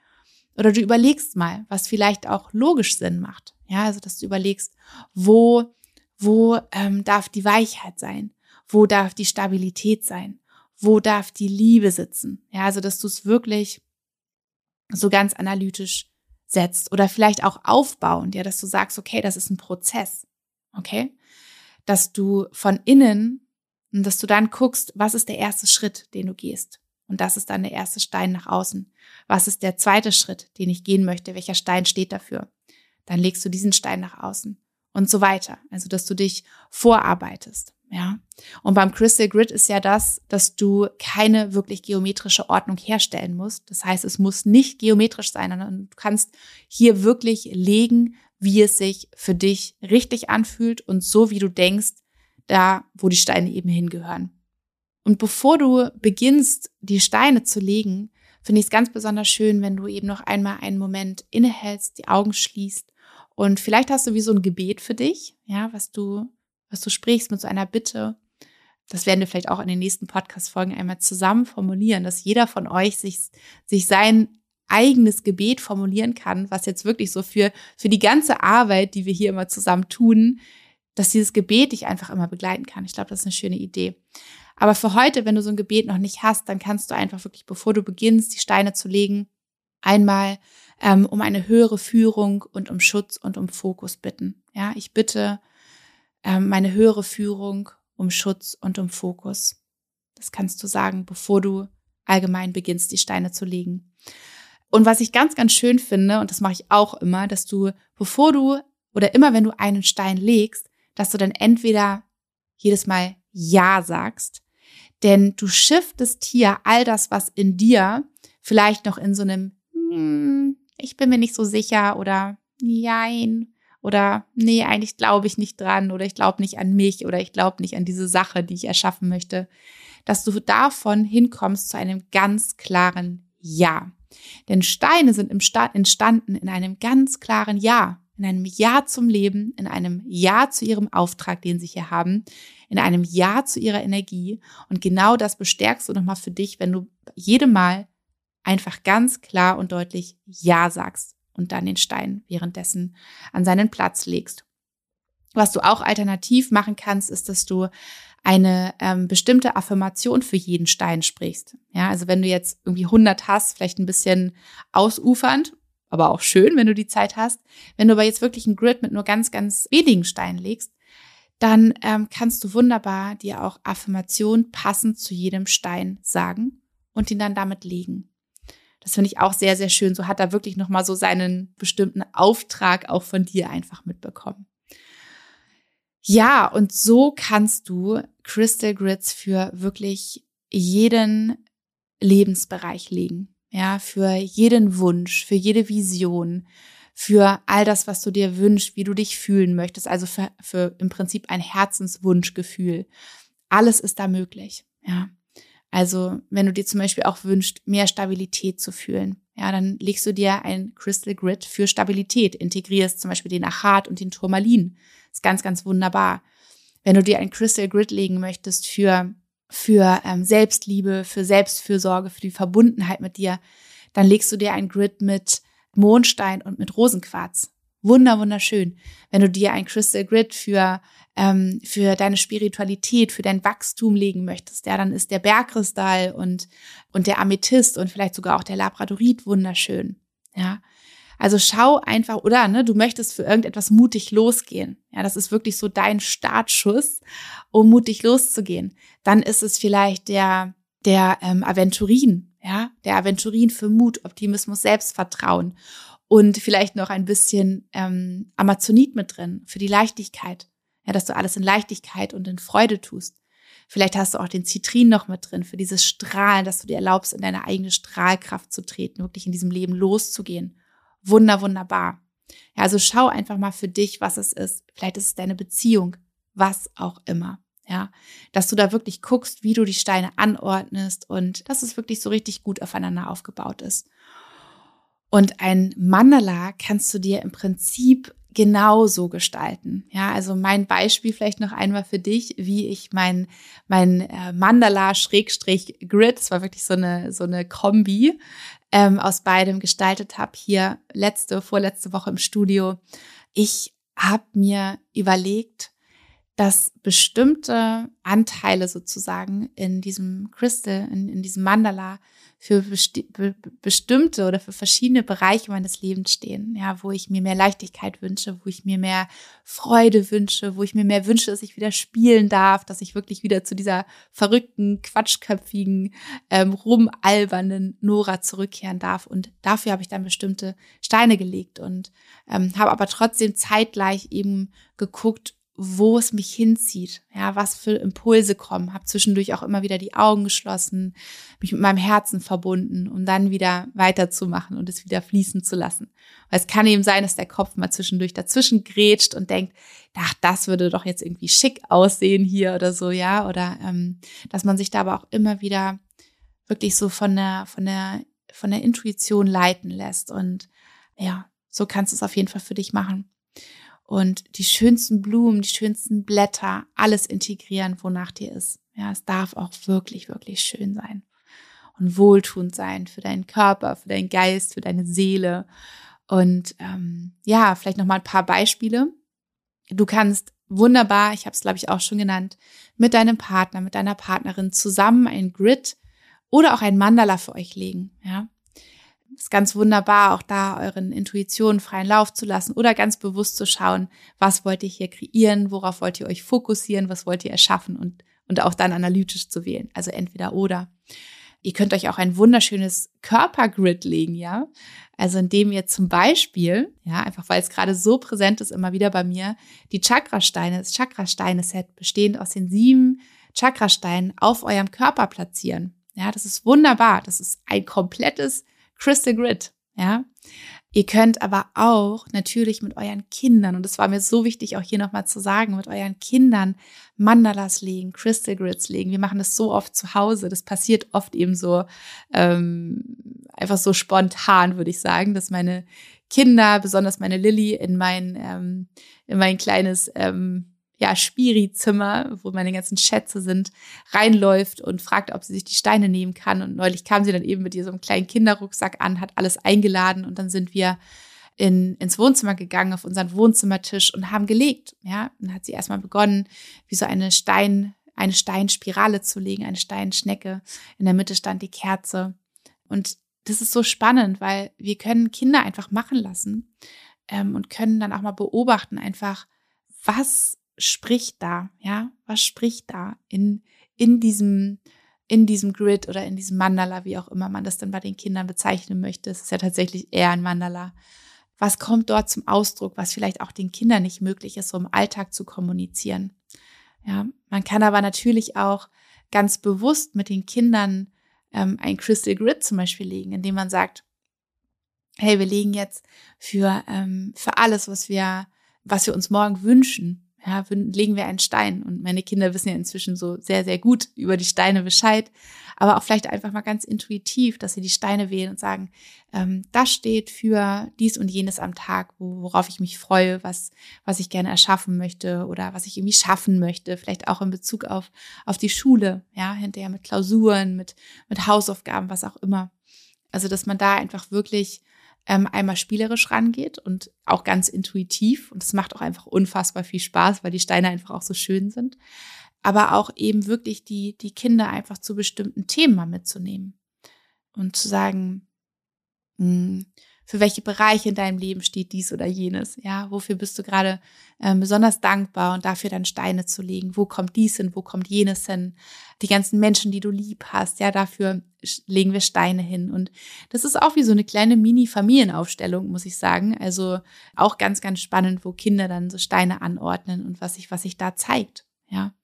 Oder du überlegst mal, was vielleicht auch logisch Sinn macht. Ja, also dass du überlegst, wo, wo ähm, darf die Weichheit sein? Wo darf die Stabilität sein? Wo darf die Liebe sitzen? Ja, also dass du es wirklich so ganz analytisch setzt oder vielleicht auch aufbauend, ja, dass du sagst, okay, das ist ein Prozess. Okay? Dass du von innen und dass du dann guckst, was ist der erste Schritt, den du gehst. Und das ist dann der erste Stein nach außen. Was ist der zweite Schritt, den ich gehen möchte? Welcher Stein steht dafür? Dann legst du diesen Stein nach außen und so weiter. Also, dass du dich vorarbeitest. Ja. Und beim Crystal Grid ist ja das, dass du keine wirklich geometrische Ordnung herstellen musst. Das heißt, es muss nicht geometrisch sein, sondern du kannst hier wirklich legen, wie es sich für dich richtig anfühlt und so, wie du denkst, da, wo die Steine eben hingehören. Und bevor du beginnst, die Steine zu legen, finde ich es ganz besonders schön, wenn du eben noch einmal einen Moment innehältst, die Augen schließt und vielleicht hast du wie so ein Gebet für dich, ja, was du, was du sprichst mit so einer Bitte. Das werden wir vielleicht auch in den nächsten Podcast-Folgen einmal zusammen formulieren, dass jeder von euch sich, sich sein eigenes Gebet formulieren kann, was jetzt wirklich so für, für die ganze Arbeit, die wir hier immer zusammen tun, dass dieses Gebet dich einfach immer begleiten kann. Ich glaube, das ist eine schöne Idee. Aber für heute, wenn du so ein Gebet noch nicht hast, dann kannst du einfach wirklich, bevor du beginnst, die Steine zu legen, einmal ähm, um eine höhere Führung und um Schutz und um Fokus bitten. Ja, ich bitte ähm, meine höhere Führung um Schutz und um Fokus. Das kannst du sagen, bevor du allgemein beginnst, die Steine zu legen. Und was ich ganz, ganz schön finde, und das mache ich auch immer, dass du, bevor du oder immer wenn du einen Stein legst, dass du dann entweder jedes Mal Ja sagst, denn du shiftest hier all das, was in dir vielleicht noch in so einem hm, ich bin mir nicht so sicher oder Nein oder nee, eigentlich glaube ich nicht dran oder ich glaube nicht an mich oder ich glaube nicht an diese Sache, die ich erschaffen möchte, dass du davon hinkommst zu einem ganz klaren Ja. Denn Steine sind entstanden in einem ganz klaren Ja in einem Ja zum Leben, in einem Ja zu ihrem Auftrag, den sie hier haben, in einem Ja zu ihrer Energie. Und genau das bestärkst du nochmal für dich, wenn du jedem Mal einfach ganz klar und deutlich Ja sagst und dann den Stein währenddessen an seinen Platz legst. Was du auch alternativ machen kannst, ist, dass du eine ähm, bestimmte Affirmation für jeden Stein sprichst. Ja, also wenn du jetzt irgendwie 100 hast, vielleicht ein bisschen ausufernd aber auch schön, wenn du die Zeit hast. Wenn du aber jetzt wirklich ein Grid mit nur ganz, ganz wenigen Steinen legst, dann ähm, kannst du wunderbar dir auch Affirmation passend zu jedem Stein sagen und ihn dann damit legen. Das finde ich auch sehr, sehr schön. So hat er wirklich nochmal so seinen bestimmten Auftrag auch von dir einfach mitbekommen. Ja, und so kannst du Crystal Grids für wirklich jeden Lebensbereich legen. Ja, für jeden Wunsch, für jede Vision, für all das, was du dir wünschst, wie du dich fühlen möchtest. Also für, für im Prinzip ein Herzenswunschgefühl. Alles ist da möglich. Ja. Also, wenn du dir zum Beispiel auch wünschst, mehr Stabilität zu fühlen, ja, dann legst du dir ein Crystal Grid für Stabilität, integrierst zum Beispiel den Achat und den Turmalin. ist ganz, ganz wunderbar. Wenn du dir ein Crystal Grid legen möchtest für, für ähm, Selbstliebe, für Selbstfürsorge, für die Verbundenheit mit dir, dann legst du dir ein Grid mit Mondstein und mit Rosenquarz. Wunder, wunderschön. Wenn du dir ein Crystal Grid für ähm, für deine Spiritualität, für dein Wachstum legen möchtest, ja, dann ist der Bergkristall und, und der Amethyst und vielleicht sogar auch der Labradorit wunderschön, ja. Also schau einfach, oder ne, du möchtest für irgendetwas mutig losgehen. Ja, das ist wirklich so dein Startschuss, um mutig loszugehen. Dann ist es vielleicht der, der ähm, Aventurin, ja, der Aventurin für Mut, Optimismus, Selbstvertrauen und vielleicht noch ein bisschen ähm, Amazonit mit drin für die Leichtigkeit. Ja, dass du alles in Leichtigkeit und in Freude tust. Vielleicht hast du auch den Zitrin noch mit drin für dieses Strahlen, dass du dir erlaubst, in deine eigene Strahlkraft zu treten, wirklich in diesem Leben loszugehen. Wunder, wunderbar. Ja, also schau einfach mal für dich, was es ist. Vielleicht ist es deine Beziehung, was auch immer. Ja, dass du da wirklich guckst, wie du die Steine anordnest und dass es wirklich so richtig gut aufeinander aufgebaut ist. Und ein Mandala kannst du dir im Prinzip genauso gestalten. Ja, also mein Beispiel vielleicht noch einmal für dich, wie ich mein, mein äh, Mandala Schrägstrich Grid, das war wirklich so eine, so eine Kombi, ähm, aus beidem gestaltet habe, hier letzte, vorletzte Woche im Studio. Ich habe mir überlegt, dass bestimmte Anteile sozusagen in diesem Crystal, in, in diesem Mandala für besti be bestimmte oder für verschiedene Bereiche meines Lebens stehen, ja, wo ich mir mehr Leichtigkeit wünsche, wo ich mir mehr Freude wünsche, wo ich mir mehr wünsche, dass ich wieder spielen darf, dass ich wirklich wieder zu dieser verrückten, quatschköpfigen, ähm, rumalbernen Nora zurückkehren darf. Und dafür habe ich dann bestimmte Steine gelegt und ähm, habe aber trotzdem zeitgleich eben geguckt, wo es mich hinzieht, ja, was für Impulse kommen, habe zwischendurch auch immer wieder die Augen geschlossen, mich mit meinem Herzen verbunden, um dann wieder weiterzumachen und es wieder fließen zu lassen. Weil es kann eben sein, dass der Kopf mal zwischendurch dazwischen grätscht und denkt, ach, das würde doch jetzt irgendwie schick aussehen hier oder so, ja, oder ähm, dass man sich da aber auch immer wieder wirklich so von der, von der, von der Intuition leiten lässt. Und ja, so kannst du es auf jeden Fall für dich machen und die schönsten Blumen, die schönsten Blätter, alles integrieren, wonach dir ist. Ja, es darf auch wirklich, wirklich schön sein und wohltuend sein für deinen Körper, für deinen Geist, für deine Seele. Und ähm, ja, vielleicht noch mal ein paar Beispiele. Du kannst wunderbar, ich habe es glaube ich auch schon genannt, mit deinem Partner, mit deiner Partnerin zusammen ein Grid oder auch ein Mandala für euch legen. Ja, ist ganz wunderbar, auch da euren Intuitionen freien Lauf zu lassen oder ganz bewusst zu schauen, was wollt ihr hier kreieren, worauf wollt ihr euch fokussieren, was wollt ihr erschaffen und, und auch dann analytisch zu wählen. Also entweder oder. Ihr könnt euch auch ein wunderschönes Körpergrid legen, ja. Also indem ihr zum Beispiel, ja, einfach weil es gerade so präsent ist, immer wieder bei mir, die Chakrasteine, das Chakrasteine-Set bestehend aus den sieben Chakrasteinen auf eurem Körper platzieren. Ja, das ist wunderbar. Das ist ein komplettes Crystal Grid, ja. Ihr könnt aber auch natürlich mit euren Kindern, und es war mir so wichtig, auch hier nochmal zu sagen, mit euren Kindern Mandalas legen, Crystal Grids legen. Wir machen das so oft zu Hause. Das passiert oft eben so, ähm, einfach so spontan, würde ich sagen, dass meine Kinder, besonders meine Lilly, in mein, ähm, in mein kleines ähm, ja, Spiri-Zimmer, wo meine ganzen Schätze sind, reinläuft und fragt, ob sie sich die Steine nehmen kann. Und neulich kam sie dann eben mit ihrem kleinen Kinderrucksack an, hat alles eingeladen und dann sind wir in, ins Wohnzimmer gegangen, auf unseren Wohnzimmertisch und haben gelegt. Ja, dann hat sie erstmal begonnen, wie so eine Stein, eine Steinspirale zu legen, eine Steinschnecke. In der Mitte stand die Kerze. Und das ist so spannend, weil wir können Kinder einfach machen lassen ähm, und können dann auch mal beobachten, einfach, was spricht da, ja, was spricht da in, in diesem, in diesem Grid oder in diesem Mandala, wie auch immer man das dann bei den Kindern bezeichnen möchte. Es ist ja tatsächlich eher ein Mandala. Was kommt dort zum Ausdruck, was vielleicht auch den Kindern nicht möglich ist, so im Alltag zu kommunizieren? Ja, man kann aber natürlich auch ganz bewusst mit den Kindern ähm, ein Crystal Grid zum Beispiel legen, indem man sagt, hey, wir legen jetzt für, ähm, für alles, was wir, was wir uns morgen wünschen, ja, legen wir einen Stein. Und meine Kinder wissen ja inzwischen so sehr, sehr gut über die Steine Bescheid. Aber auch vielleicht einfach mal ganz intuitiv, dass sie die Steine wählen und sagen, ähm, das steht für dies und jenes am Tag, worauf ich mich freue, was, was ich gerne erschaffen möchte oder was ich irgendwie schaffen möchte. Vielleicht auch in Bezug auf, auf die Schule, ja, hinterher mit Klausuren, mit, mit Hausaufgaben, was auch immer. Also, dass man da einfach wirklich ähm, einmal spielerisch rangeht und auch ganz intuitiv. Und es macht auch einfach unfassbar viel Spaß, weil die Steine einfach auch so schön sind. Aber auch eben wirklich die, die Kinder einfach zu bestimmten Themen mal mitzunehmen. Und zu sagen, mh, hm, für welche Bereiche in deinem Leben steht dies oder jenes. Ja, wofür bist du gerade äh, besonders dankbar und dafür dann Steine zu legen? Wo kommt dies hin? Wo kommt jenes hin? Die ganzen Menschen, die du lieb hast, ja, dafür legen wir Steine hin. Und das ist auch wie so eine kleine Mini-Familienaufstellung, muss ich sagen. Also auch ganz, ganz spannend, wo Kinder dann so Steine anordnen und was sich, was sich da zeigt. Ja.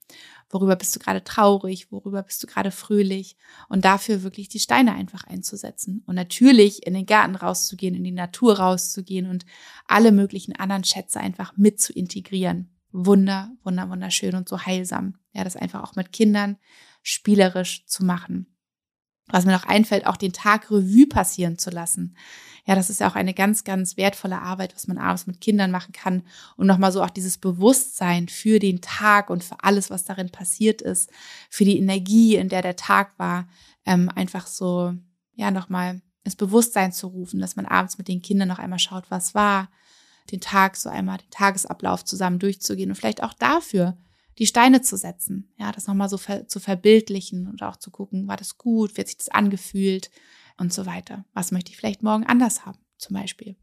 Worüber bist du gerade traurig? Worüber bist du gerade fröhlich? Und dafür wirklich die Steine einfach einzusetzen. Und natürlich in den Garten rauszugehen, in die Natur rauszugehen und alle möglichen anderen Schätze einfach mit zu integrieren. Wunder, wunder, wunderschön und so heilsam. Ja, das einfach auch mit Kindern spielerisch zu machen was mir noch einfällt, auch den Tag Revue passieren zu lassen. Ja, das ist ja auch eine ganz, ganz wertvolle Arbeit, was man abends mit Kindern machen kann und nochmal so auch dieses Bewusstsein für den Tag und für alles, was darin passiert ist, für die Energie, in der der Tag war, ähm, einfach so, ja, nochmal ins Bewusstsein zu rufen, dass man abends mit den Kindern noch einmal schaut, was war, den Tag so einmal, den Tagesablauf zusammen durchzugehen und vielleicht auch dafür die Steine zu setzen, ja, das nochmal so ver zu verbildlichen und auch zu gucken, war das gut, hat sich das angefühlt und so weiter. Was möchte ich vielleicht morgen anders haben, zum Beispiel.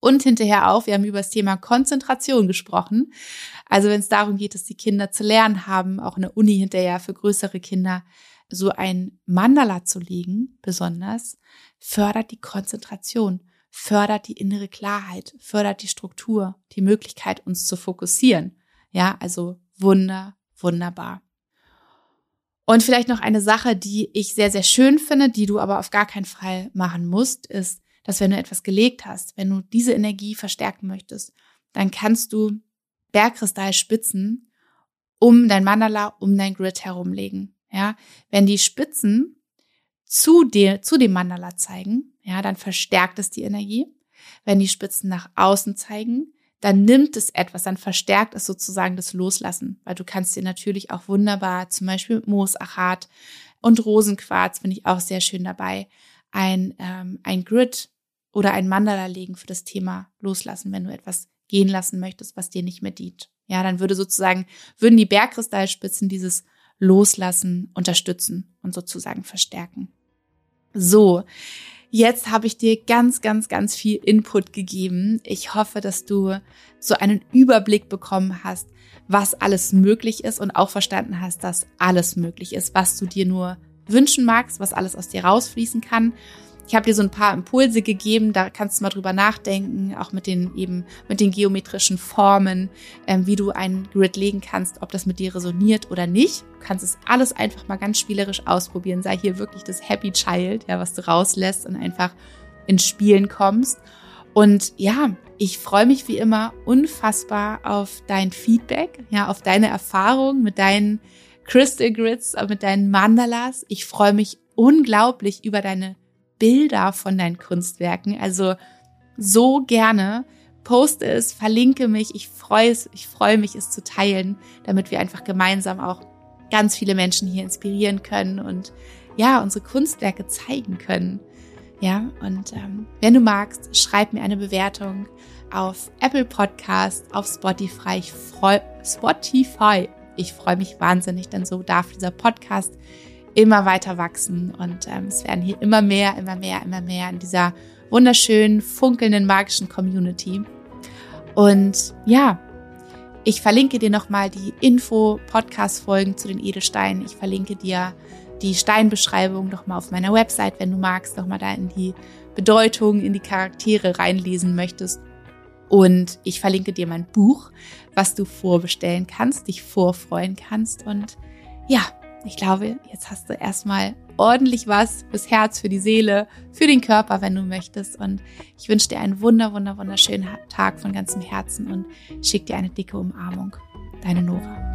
Und hinterher auch, wir haben über das Thema Konzentration gesprochen. Also wenn es darum geht, dass die Kinder zu lernen haben, auch eine Uni hinterher für größere Kinder, so ein Mandala zu legen, besonders, fördert die Konzentration, fördert die innere Klarheit, fördert die Struktur, die Möglichkeit, uns zu fokussieren. Ja, also wunder, wunderbar. Und vielleicht noch eine Sache, die ich sehr, sehr schön finde, die du aber auf gar keinen Fall machen musst, ist, dass wenn du etwas gelegt hast, wenn du diese Energie verstärken möchtest, dann kannst du Bergkristallspitzen um dein Mandala, um dein Grid herumlegen. Ja, wenn die Spitzen zu dir, zu dem Mandala zeigen, ja, dann verstärkt es die Energie. Wenn die Spitzen nach außen zeigen, dann nimmt es etwas, dann verstärkt es sozusagen das Loslassen, weil du kannst dir natürlich auch wunderbar, zum Beispiel mit Moosachat und Rosenquarz, finde ich auch sehr schön dabei, ein, ähm, ein Grid oder ein Mandala legen für das Thema Loslassen, wenn du etwas gehen lassen möchtest, was dir nicht mehr dient. Ja, dann würde sozusagen, würden die Bergkristallspitzen dieses Loslassen unterstützen und sozusagen verstärken. So, Jetzt habe ich dir ganz, ganz, ganz viel Input gegeben. Ich hoffe, dass du so einen Überblick bekommen hast, was alles möglich ist und auch verstanden hast, dass alles möglich ist, was du dir nur wünschen magst, was alles aus dir rausfließen kann. Ich habe dir so ein paar Impulse gegeben, da kannst du mal drüber nachdenken, auch mit den eben mit den geometrischen Formen, ähm, wie du ein Grid legen kannst, ob das mit dir resoniert oder nicht. Du kannst es alles einfach mal ganz spielerisch ausprobieren. Sei hier wirklich das Happy Child, ja, was du rauslässt und einfach ins Spielen kommst. Und ja, ich freue mich wie immer unfassbar auf dein Feedback, ja, auf deine Erfahrung mit deinen Crystal Grids, mit deinen Mandalas. Ich freue mich unglaublich über deine Bilder von deinen Kunstwerken. Also so gerne. Poste es, verlinke mich. Ich freue es, ich freue mich, es zu teilen, damit wir einfach gemeinsam auch ganz viele Menschen hier inspirieren können und ja, unsere Kunstwerke zeigen können. Ja, und ähm, wenn du magst, schreib mir eine Bewertung auf Apple Podcast, auf Spotify. Ich freu, Spotify. Ich freue mich wahnsinnig, denn so darf dieser Podcast immer weiter wachsen und ähm, es werden hier immer mehr, immer mehr, immer mehr in dieser wunderschönen, funkelnden, magischen Community. Und ja, ich verlinke dir nochmal die Info-Podcast-Folgen zu den Edelsteinen. Ich verlinke dir die Steinbeschreibung nochmal auf meiner Website, wenn du magst, nochmal da in die Bedeutung, in die Charaktere reinlesen möchtest. Und ich verlinke dir mein Buch, was du vorbestellen kannst, dich vorfreuen kannst. Und ja, ich glaube, jetzt hast du erstmal ordentlich was fürs Herz, für die Seele, für den Körper, wenn du möchtest. Und ich wünsche dir einen wunder, wunder, wunderschönen Tag von ganzem Herzen und schick dir eine dicke Umarmung. Deine Nora.